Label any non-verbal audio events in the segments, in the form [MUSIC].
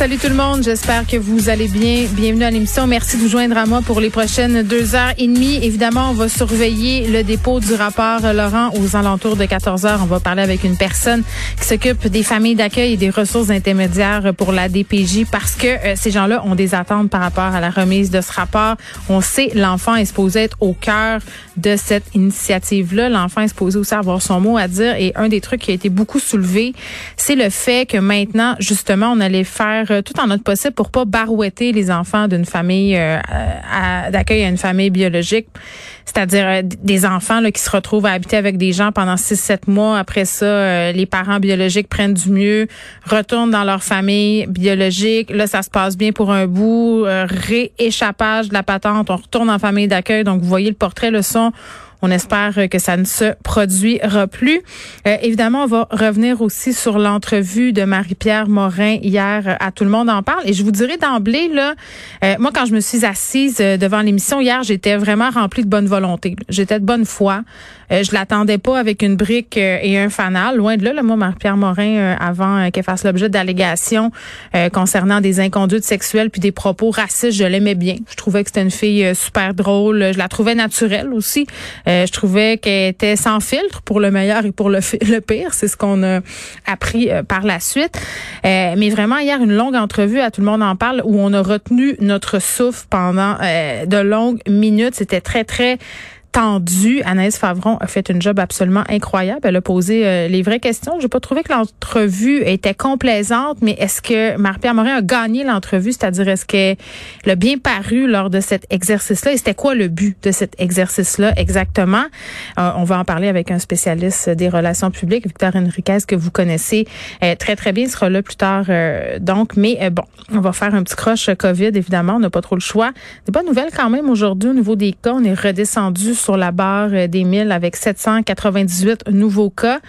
Salut tout le monde, j'espère que vous allez bien. Bienvenue à l'émission. Merci de vous joindre à moi pour les prochaines deux heures et demie. Évidemment, on va surveiller le dépôt du rapport Laurent aux alentours de 14 heures. On va parler avec une personne qui s'occupe des familles d'accueil et des ressources intermédiaires pour la DPJ parce que euh, ces gens-là ont des attentes par rapport à la remise de ce rapport. On sait l'enfant est supposé être au cœur de cette initiative-là. L'enfant est supposé aussi avoir son mot à dire et un des trucs qui a été beaucoup soulevé, c'est le fait que maintenant, justement, on allait faire euh, tout en notre possible pour pas barouetter les enfants d'une famille euh, d'accueil à une famille biologique, c'est-à-dire euh, des enfants là, qui se retrouvent à habiter avec des gens pendant 6-7 mois. Après ça, les parents biologiques prennent du mieux, retournent dans leur famille biologique. Là, ça se passe bien pour un bout. rééchappage de la patente, on retourne en famille d'accueil. Donc, vous voyez le portrait, le son on espère que ça ne se produira plus. Euh, évidemment, on va revenir aussi sur l'entrevue de Marie-Pierre Morin hier à Tout le monde en parle. Et je vous dirais d'emblée, là, euh, moi, quand je me suis assise euh, devant l'émission hier, j'étais vraiment remplie de bonne volonté. J'étais de bonne foi. Euh, je l'attendais pas avec une brique et un fanal. Loin de là, là moi, Marie-Pierre Morin, avant qu'elle fasse l'objet d'allégations concernant des inconduites sexuelles puis des propos racistes, je l'aimais bien. Je trouvais que c'était une fille super drôle. Je la trouvais naturelle aussi. Euh, je trouvais qu'elle était sans filtre pour le meilleur et pour le, le pire. C'est ce qu'on a appris euh, par la suite. Euh, mais vraiment, hier, une longue entrevue, à tout le monde en parle, où on a retenu notre souffle pendant de longues minutes. C'était très, très tendu. Anaïs Favron a fait une job absolument incroyable. Elle a posé euh, les vraies questions. Je n'ai pas trouvé que l'entrevue était complaisante, mais est-ce que Marie-Pierre Morin a gagné l'entrevue? C'est-à-dire, est-ce qu'elle a bien paru lors de cet exercice-là? Et c'était quoi le but de cet exercice-là exactement? Euh, on va en parler avec un spécialiste des relations publiques, Victor Enriquez, que vous connaissez euh, très, très bien. Il sera là plus tard. donc, mais bon, on va faire un petit croche COVID, évidemment. On n'a pas trop le choix. Des bonnes nouvelles quand même aujourd'hui au niveau des cas. On est redescendu sur la barre euh, des 1000 avec 798 nouveaux cas.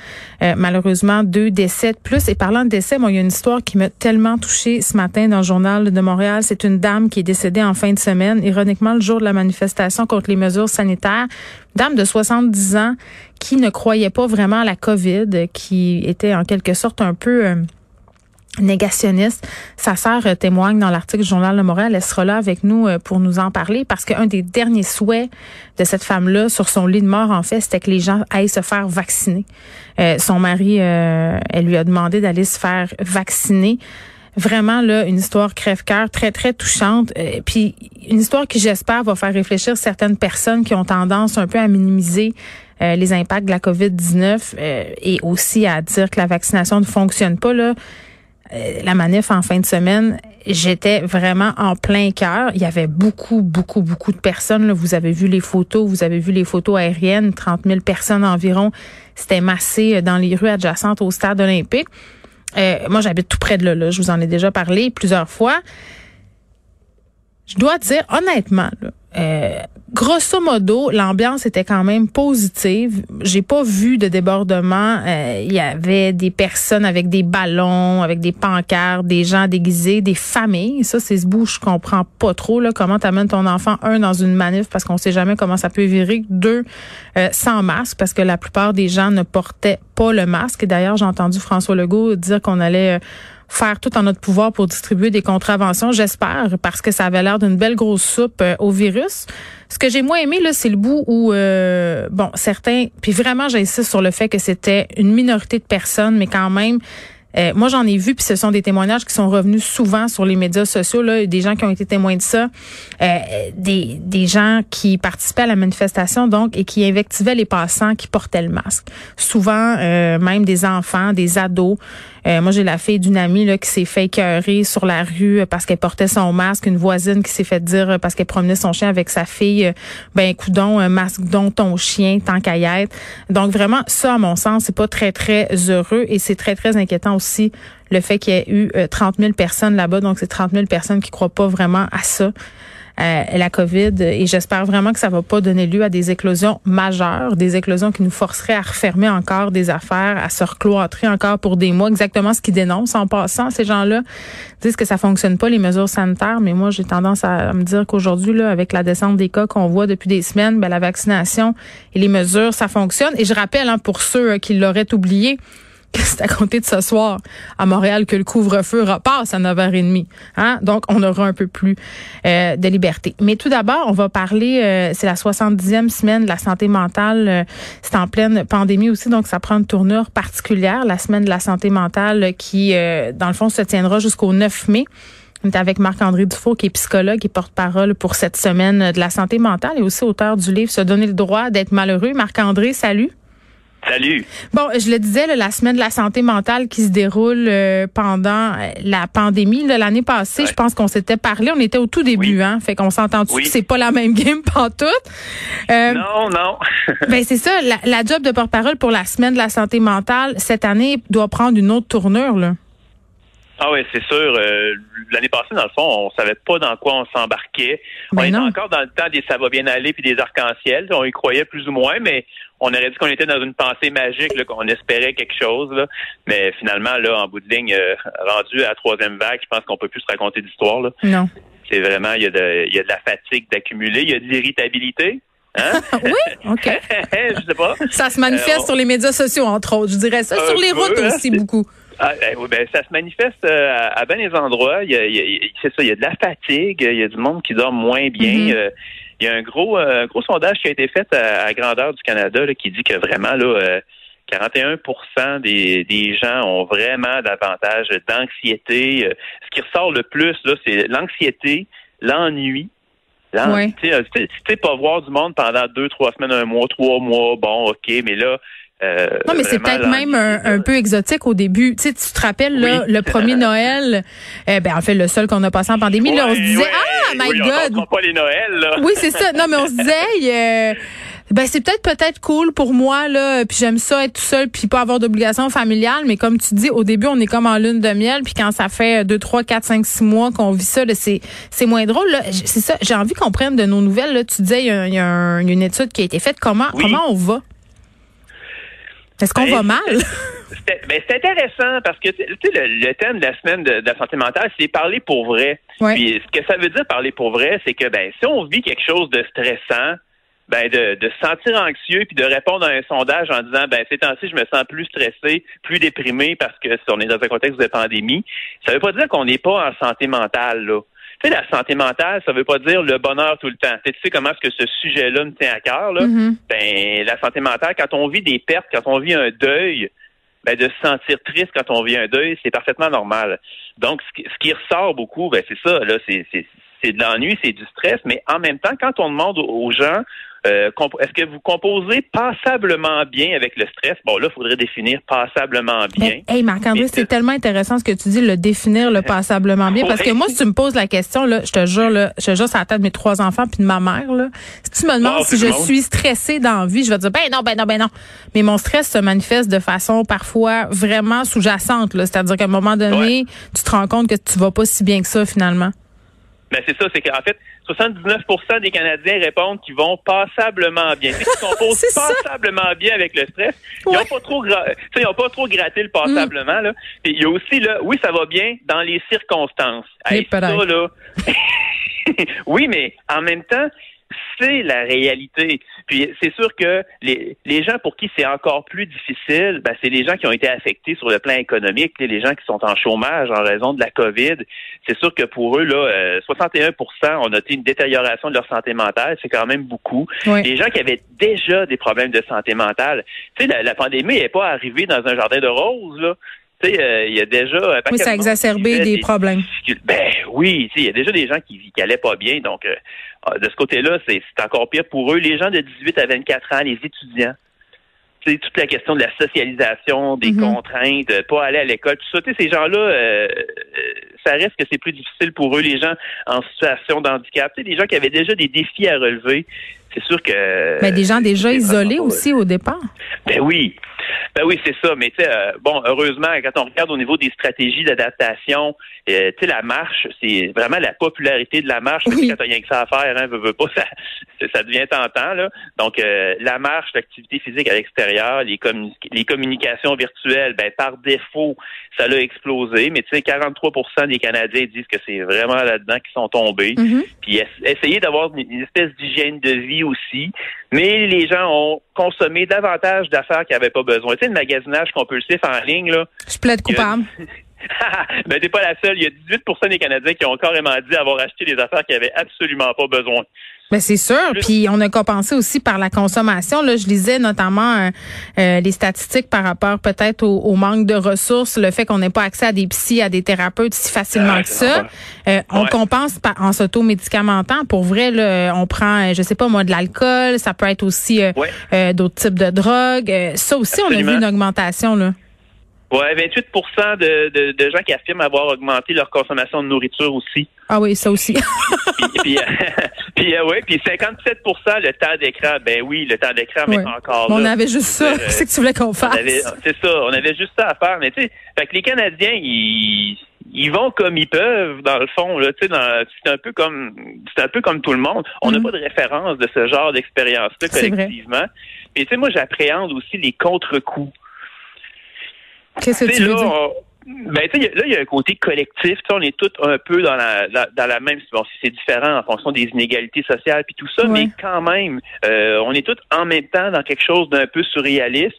Euh, malheureusement, deux décès de plus. Et parlant de décès, moi, il y a une histoire qui m'a tellement touchée ce matin dans le journal de Montréal. C'est une dame qui est décédée en fin de semaine, ironiquement le jour de la manifestation contre les mesures sanitaires. Dame de 70 ans qui ne croyait pas vraiment à la COVID, qui était en quelque sorte un peu... Euh, négationniste. Sa sœur euh, témoigne dans l'article du Journal de Montréal. Elle sera là avec nous euh, pour nous en parler parce qu'un des derniers souhaits de cette femme-là sur son lit de mort, en fait, c'était que les gens aillent se faire vacciner. Euh, son mari, elle lui a demandé d'aller se faire vacciner. Vraiment, là, une histoire crève-cœur très, très touchante. puis une histoire qui, j'espère, va faire réfléchir certaines personnes qui ont tendance un peu à minimiser les impacts de la COVID-19 et aussi à dire que la vaccination ne fonctionne pas. Là euh, la manif en fin de semaine, j'étais vraiment en plein cœur. Il y avait beaucoup, beaucoup, beaucoup de personnes. Vous avez vu les photos, vous avez vu les photos aériennes, 30 000 personnes environ. C'était massé euh, dans les rues adjacentes au stade olympique. Euh, moi, j'habite tout près de là, là. Je vous en ai déjà parlé plusieurs fois. Je dois dire, honnêtement, là, euh, grosso modo, l'ambiance était quand même positive. J'ai pas vu de débordement. Euh, il y avait des personnes avec des ballons, avec des pancartes, des gens déguisés, des familles. Ça, c'est ce bout, je comprends pas trop. Là, comment t'amènes ton enfant, un, dans une manif, parce qu'on sait jamais comment ça peut virer. Deux, euh, sans masque, parce que la plupart des gens ne portaient pas le masque. Et d'ailleurs, j'ai entendu François Legault dire qu'on allait faire tout en notre pouvoir pour distribuer des contraventions, j'espère, parce que ça avait l'air d'une belle grosse soupe euh, au virus. Ce que j'ai moins aimé, là, c'est le bout où, euh, bon, certains, puis vraiment, j'insiste sur le fait que c'était une minorité de personnes, mais quand même, euh, moi, j'en ai vu, puis ce sont des témoignages qui sont revenus souvent sur les médias sociaux, là, des gens qui ont été témoins de ça, euh, des, des gens qui participaient à la manifestation, donc, et qui invectivaient les passants qui portaient le masque. Souvent, euh, même des enfants, des ados. Moi, j'ai la fille d'une amie là, qui s'est fait écœurer sur la rue parce qu'elle portait son masque. Une voisine qui s'est fait dire parce qu'elle promenait son chien avec sa fille, ben, coudon, masque dont ton chien, tant qu'à y être. Donc, vraiment, ça, à mon sens, c'est pas très, très heureux et c'est très, très inquiétant aussi le fait qu'il y ait eu 30 euh, 000 personnes là-bas. Donc, c'est 30 000 personnes qui croient pas vraiment à ça. Euh, la COVID et j'espère vraiment que ça va pas donner lieu à des éclosions majeures, des éclosions qui nous forceraient à refermer encore des affaires, à se recloîtrer encore pour des mois. Exactement ce qu'ils dénoncent en passant. Ces gens-là disent que ça fonctionne pas les mesures sanitaires, mais moi j'ai tendance à, me dire qu'aujourd'hui là, avec la descente des cas qu'on voit depuis des semaines, ben, la vaccination et les mesures, ça fonctionne. Et je rappelle hein, pour ceux qui l'auraient oublié c'est à compter de ce soir? À Montréal que le couvre-feu repasse à 9h30. Hein? Donc, on aura un peu plus euh, de liberté. Mais tout d'abord, on va parler, euh, c'est la 70e semaine de la santé mentale. Euh, c'est en pleine pandémie aussi, donc ça prend une tournure particulière, la semaine de la santé mentale qui, dans le fond, se tiendra jusqu'au 9 mai. On est avec Marc-André Dufault, qui est psychologue et porte-parole pour cette semaine de la santé mentale et aussi auteur du livre Se donner le droit d'être malheureux. Marc-André, salut. Salut. Bon, je le disais, la semaine de la santé mentale qui se déroule euh, pendant euh, la pandémie l'année passée, je pense qu'on s'était parlé, on était au tout début, hein, fait qu'on s'entend oui. que c'est pas la même [LAUGHS] game pantoute? Euh, non, non. [LAUGHS] ben c'est ça, la, la job de porte-parole pour la semaine de la santé mentale cette année doit prendre une autre tournure là. Ah oui, c'est sûr. Euh, l'année passée, dans le fond, on savait pas dans quoi on s'embarquait. on ben était encore dans le temps des ça va bien aller puis des arcs-en-ciel. On y croyait plus ou moins, mais on aurait dit qu'on était dans une pensée magique, qu'on espérait quelque chose. Mais finalement, là, en bout de ligne, euh, rendu à la troisième vague, je pense qu'on peut plus se raconter d'histoire. Non. C'est vraiment, il y, a de, il y a de la fatigue d'accumuler, il y a de l'irritabilité. Hein? [LAUGHS] oui, OK. [LAUGHS] je sais pas. Ça se manifeste euh, sur les médias sociaux, entre autres. Je dirais ça. sur les routes hein, aussi, beaucoup. Ah, ben, ben, ça se manifeste euh, à, bien des endroits. Il y a, c'est ça, il y a de la fatigue, il y a du monde qui dort moins bien. Mm-hmm. Euh, il y a un gros, euh, gros sondage qui a été fait à, grandeur du Canada qui dit que vraiment là, 41 des, des gens ont vraiment davantage d'anxiété. Ce qui ressort le plus là, c'est l'anxiété, l'ennui. Oui. Tu sais, pas voir du monde pendant deux, trois semaines, un mois, trois mois, bon, ok, mais là, euh, non, mais c'est peut-être même un, peu exotique au début. Tu sais, tu te rappelles, là, le premier [LAUGHS] Noël, eh ben, en fait, le seul qu'on a passé en pandémie, là, on se disait, ah, my God! On pas les Noëls, là. Oui, c'est ça. Non, mais on se disait, [LAUGHS] euh, ben, c'est peut-être peut-être cool pour moi, là, puis j'aime ça être tout seul puis pas avoir d'obligation familiale, mais comme tu dis, au début, on est comme en lune de miel, puis quand ça fait 2, 3, 4, 5, 6 mois qu'on vit ça, c'est, c'est moins drôle. C'est ça, j'ai envie qu'on prenne de nos nouvelles, là. Tu disais, il y a, une étude qui a été faite. Comment, comment on va? Est-ce qu'on ben, va mal? Ben, c'est intéressant parce que le, le, thème de la semaine de, la santé mentale, c'est parler pour vrai. Puis ce que ça veut dire parler pour vrai, c'est que ben si on vit quelque chose de stressant, ben de, de se sentir anxieux puis de répondre à un sondage en disant ben ces temps-ci je me sens plus stressé, plus déprimé parce que si on est dans un contexte de pandémie, ça veut pas dire qu'on n'est pas en santé mentale là. Tu sais, la santé mentale, ça veut pas dire le bonheur tout le temps. Tu sais comment est-ce que ce sujet-là me tient à cœur, là? Mm-hmm. Ben, la santé mentale, quand on vit des pertes, quand on vit un deuil, ben, de se sentir triste quand on vit un deuil, c'est parfaitement normal. Donc, ce qui, ressort beaucoup, ben, c'est ça, là, c'est, c'est de l'ennui, c'est du stress, mais en même temps, quand on demande aux gens euh, est-ce que vous composez passablement bien avec le stress? Bon, là, il faudrait définir passablement bien. hey, Marc-André, c'est tellement intéressant ce que tu dis, le définir le [LAUGHS] passablement bien. Parce que moi, si tu me poses la question, là, je te jure, là, je te jure, ça la tête de mes trois enfants puis de ma mère, là. Si tu me demandes si je suis stressée dans la vie, je vais te dire, ben non, ben non, ben non. Mais mon stress se manifeste de façon parfois vraiment sous-jacente. C'est-à-dire qu'à un moment donné, tu te rends compte que tu vas pas si bien que ça, finalement. Mais c'est ça, c'est qu'en fait, 79% des Canadiens répondent qu'ils vont passablement bien. Ils composent [LAUGHS] passablement bien avec le stress. Ils n'ont pas trop, ils ont pas trop gratté le passablement. Là. il y a aussi là, oui, ça va bien dans les circonstances. là, [LAUGHS] oui, mais en même temps, c'est la réalité. Puis c'est sûr que les, les gens pour qui c'est encore plus difficile, ben, c'est les gens qui ont été affectés sur le plan économique, les gens qui sont en chômage en raison de la COVID. C'est sûr que pour eux, là, 61% euh, ont noté une détérioration de leur santé mentale. C'est quand même beaucoup. Les gens qui avaient déjà des problèmes de santé mentale, tu sais, la, pandémie n'est pas arrivée dans un jardin de roses, là. Euh, il y a déjà. Oui, ça a exacerbé des, problèmes. Ben oui, il y a déjà des gens qui, qui allaient pas bien. Donc, euh, ah, de ce côté-là, c'est encore pire pour eux. Les gens de 18 à 24 ans, les étudiants, c'est toute la question de la socialisation, des mm-hmm. contraintes, pas aller à l'école, tout ça. ces gens-là, euh, ça reste que c'est plus difficile pour eux, les gens en situation de handicap. des gens qui avaient déjà des défis à relever. C'est sûr que. Mais des gens déjà isolés aussi au départ. Ben oui. Ben oui, c'est ça. Mais tu sais, euh, bon, heureusement, quand on regarde au niveau des stratégies d'adaptation, euh, tu sais, la marche, c'est vraiment la popularité de la marche. Oui. Quand t'as rien que ça à faire, hein, veux, pas, [LAUGHS] ça, ça devient tentant là. Donc, euh, la marche, l'activité physique à l'extérieur, les, les communications virtuelles, ben par défaut, ça l'a explosé. Mais tu sais, 43% des Canadiens disent que c'est vraiment là-dedans qu'ils sont tombés. Mm-hmm. Puis essayer d'avoir une espèce d'hygiène de vie aussi. Mais les gens ont consommé davantage d'affaires qu'ils n'avaient pas besoin. Tu sais, le magasinage compulsif en ligne, là. Je plaide coupable. [LAUGHS] [LAUGHS] ben, t'es pas la seule. Il y a 18% des Canadiens qui ont carrément dit avoir acheté des affaires qu'ils n'avaient absolument pas besoin. Ben c'est sûr. Puis on a compensé aussi par la consommation. Là, je lisais notamment euh, euh, les statistiques par rapport peut-être au, manque de ressources, le fait qu'on n'ait pas accès à des psys, à des thérapeutes si facilement ah, que ça. Euh, on compense par, en s'auto-médicamentant. Pour vrai, là, on prend, je sais pas moi, de l'alcool. Ça peut être aussi d'autres types de drogues. ça aussi, on a vu une augmentation là. Ouais, 28 de, de, de, gens qui affirment avoir augmenté leur consommation de nourriture aussi. Ah oui, ça aussi. puis, puis, euh, ouais, [LAUGHS] puis 57 le temps d'écran. Ben oui, le temps d'écran, mais encore là. On avait juste ça. C'est que tu voulais qu'on fasse. C'est ça. On avait juste ça à faire. Mais tu sais, fait que les Canadiens, ils, ils vont comme ils peuvent, dans le fond. Là, tu sais, c'est un peu comme, c'est un peu comme tout le monde. On n'a mm-hmm. pas de référence de ce genre d'expérience-là collectivement. Mais tu sais, moi, j'appréhende aussi les contre-coups. Qu'est-ce que tu veux dire? Ben, là, il y a un côté collectif. On est tous un peu dans la, dans la même. Bon, c'est différent en fonction des inégalités sociales puis tout ça, mais quand même, euh, on est tous en même temps dans quelque chose d'un peu surréaliste.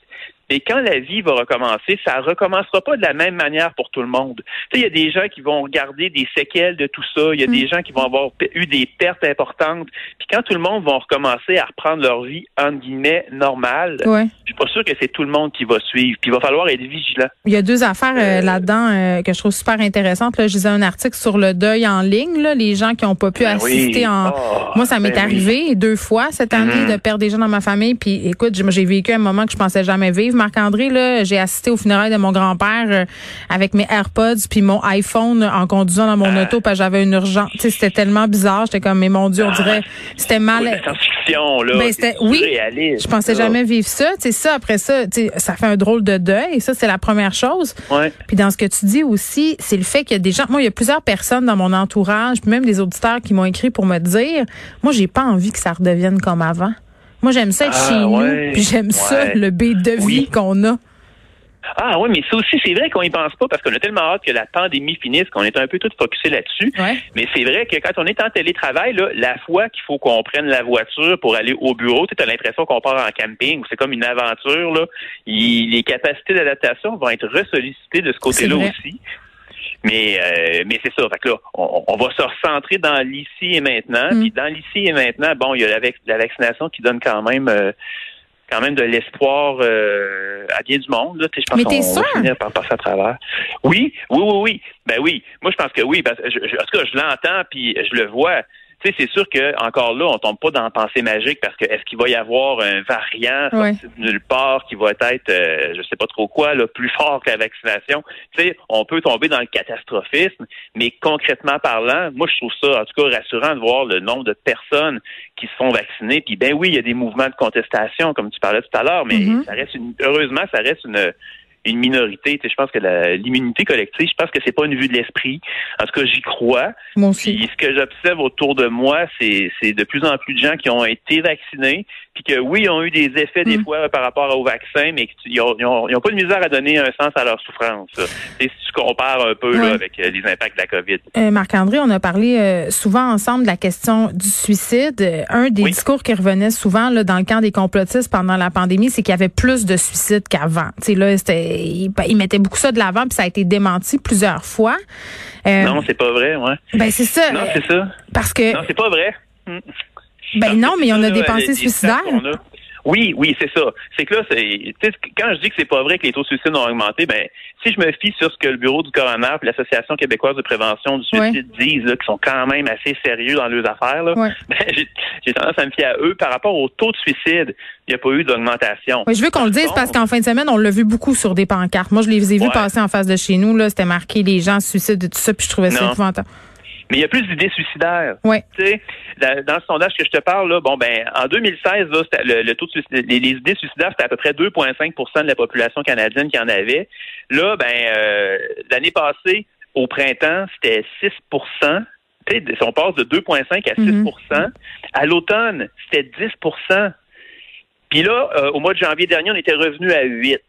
Et quand la vie va recommencer, ça recommencera pas de la même manière pour tout le monde. Il y a des gens qui vont regarder des séquelles de tout ça. Il y a des mm. gens qui vont avoir eu des pertes importantes. Puis quand tout le monde va recommencer à reprendre leur vie entre guillemets normale, ouais. je suis pas sûr que c'est tout le monde qui va suivre. Puis il va falloir être vigilant. Il y a deux affaires euh, euh, là-dedans euh, que je trouve super intéressantes. Là, je lisais un article sur le deuil en ligne. Là, les gens qui ont pas pu ben assister en. Oh, Moi, ça m'est ben arrivé deux fois cette année mm-hmm. de perdre des gens dans ma famille. Puis écoute, j'ai vécu un moment que je pensais jamais vivre Marc-André, là, j'ai assisté au funérailles de mon grand-père euh, avec mes AirPods puis mon iPhone en conduisant dans mon ah. auto parce que j'avais une urgence. C'était tellement bizarre. J'étais comme, mais mon Dieu, on dirait, c'était mal. science-fiction, là. Ben, c'était, oui. Je pensais jamais vivre ça. Ça, après ça, ça fait un drôle de deuil. Et ça, c'est la première chose. Ouais. Puis dans ce que tu dis aussi, c'est le fait qu'il y a des gens, moi, il y a plusieurs personnes dans mon entourage, puis même des auditeurs qui m'ont écrit pour me dire, moi, j'ai pas envie que ça redevienne comme avant. Moi, j'aime ça être ah, chez nous, puis j'aime ça, le beat de vie qu'on a. Ah oui, mais ça aussi, c'est vrai qu'on y pense pas parce qu'on a tellement hâte que la pandémie finisse qu'on est un peu tout focusé là-dessus. Mais c'est vrai que quand on est en télétravail, là, la fois qu'il faut qu'on prenne la voiture pour aller au bureau, tu as l'impression qu'on part en camping, c'est comme une aventure. Là. les capacités d'adaptation vont être ressollicitées de ce côté-là aussi. Mais euh, mais c'est ça. Fait que là, on, va se recentrer dans l'ici et maintenant. Mm. Puis dans l'ici et maintenant, bon, il y a la, la vaccination qui donne quand même euh, quand même de l'espoir euh, à bien du monde. Là. Je pense qu'on va finir par passer à travers. Oui, oui, oui, oui. Ben oui. Moi, je pense que oui. Parce, je, je, en tout cas, je l'entends puis je le vois sais, c'est sûr que encore là, on tombe pas dans la pensée magique parce que est-ce qu'il va y avoir un variant nulle part qui va être, euh, je sais pas trop quoi, là, plus [LAUGHS] fort que la vaccination? Tu sais, on peut tomber dans le catastrophisme, mais concrètement parlant, moi je trouve ça en tout cas rassurant de voir le nombre de personnes qui se font vacciner. Puis ben oui, il y a des mouvements de contestation, comme tu parlais tout à l'heure, mais mm-hmm. ça reste une, heureusement, ça reste une une minorité. Tu sais, je pense que l'immunité collective, je pense que c'est pas une vue de l'esprit. En tout cas, j'y crois. Moi aussi. Puis, ce que j'observe autour de moi, c'est de plus en plus de gens qui ont été vaccinés, puis que oui, ils ont eu des effets des mm. fois par rapport au vaccin, mais qu'ils n'ont pas de misère à donner un sens à leur souffrance. Et si tu compares un peu là, avec euh, les impacts de la COVID. Euh, Marc-André, on a parlé euh, souvent ensemble de la question du suicide. Un des discours qui revenait souvent là, dans le camp des complotistes pendant la pandémie, c'est qu'il y avait plus de suicides qu'avant. Là, ils, ils mettaient beaucoup ça de l'avant, puis ça a été démenti plusieurs fois. non, c'est pas vrai, ouais. Ben c'est ça. Non, c'est ça. Parce que. Non, c'est pas vrai. Hmm. Ben non, mais il y en a des pensées suicidaires. Oui, oui, c'est ça. C'est que là, c'est, quand je dis que c'est pas vrai que les taux de suicide ont augmenté, ben si je me fie sur ce que le bureau du coroner et l'Association québécoise de prévention du suicide disent, là, qui sont quand même assez sérieux dans leurs affaires, là, ben, j'ai, tendance à me fier à eux par rapport au taux de suicide. Il n'y a pas eu d'augmentation. Oui, je veux qu'on le dise parce qu'en fin de semaine, on l'a vu beaucoup sur des pancartes. Moi, je les ai vus passer en face de chez nous. Là, c'était marqué les gens suicident de tout ça, puis je trouvais ça épouvantable. Mais il y a plus d'idées suicidaires. Oui. Tu sais, dans, le sondage que je te parle, là, bon, ben, en 2016, là, le, taux de les, les, idées suicidaires, c'était à peu près 2,5% de la population canadienne qui en avait. Là, ben, euh, l'année passée, au printemps, c'était 6 si on passe de 2,5 à 6 mm-hmm. À l'automne, c'était 10% Puis là, euh, au mois de janvier dernier, on était revenu à 8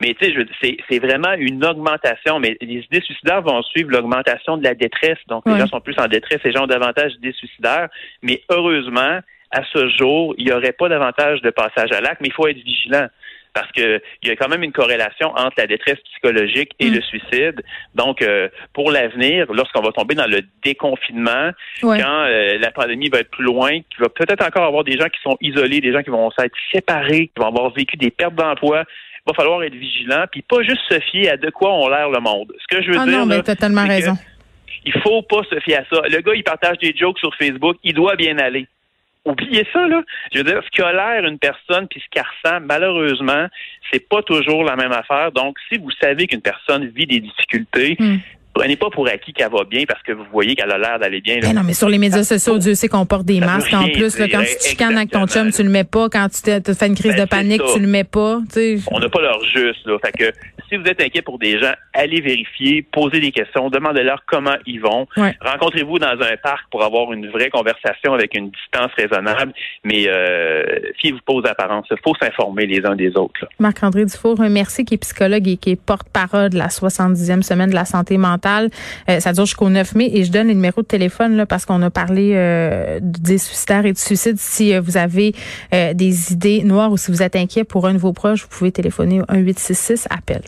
mais tu sais, c'est vraiment une augmentation. Mais les idées suicidaires vont suivre l'augmentation de la détresse. Donc, les gens sont plus en détresse, les gens ont davantage d'idées suicidaires. Mais heureusement, à ce jour, il n'y aurait pas davantage de passage à l'acte, mais il faut être vigilant parce que il y a quand même une corrélation entre la détresse psychologique et mm. le suicide. Donc, euh, pour l'avenir, lorsqu'on va tomber dans le déconfinement, quand euh, la pandémie va être plus loin, qu'il va peut-être encore avoir des gens qui sont isolés, des gens qui vont s'être séparés, qui vont avoir vécu des pertes d'emploi, va falloir être vigilant, puis pas juste se fier à de quoi on l'air le monde. Ce que je veux ah dire, non, mais totalement raison. Il faut pas se fier à ça. Le gars, il partage des jokes sur Facebook, il doit bien aller. Oubliez ça, là. Je veux dire, ce qui a l'air une personne puis ce qu'elle ressent, malheureusement, c'est pas toujours la même affaire. Donc, si vous savez qu'une personne vit des difficultés, hmm prenez pas pour acquis qu'elle va bien parce que vous voyez qu'elle a l'air d'aller bien. Ben non, mais sur les médias sociaux, Dieu sait qu'on porte des masques en plus. quand tu te chicanes avec ton chum, tu le mets pas. Quand tu te fais une crise ben, de panique, tu le mets pas. On n'a pas leur juste. Là. Fait que si vous êtes inquiet pour des gens, allez vérifier, posez des questions, demandez-leur comment ils vont. Rencontrez-vous dans un parc pour avoir une vraie conversation avec une distance raisonnable. Mais euh, fiez-vous pas aux apparences. Il faut s'informer les uns des autres. Marc-André Dufour, merci, qui est psychologue et qui est porte-parole de la 70e semaine de la santé mentale. Euh, ça dure jusqu'au 9 mai et je donne les numéros de téléphone là, parce qu'on a parlé euh, des suicidaires et du suicide. Si euh, vous avez des idées noires ou si vous êtes inquiet pour un de vos proches, vous pouvez téléphoner au 1866 appel.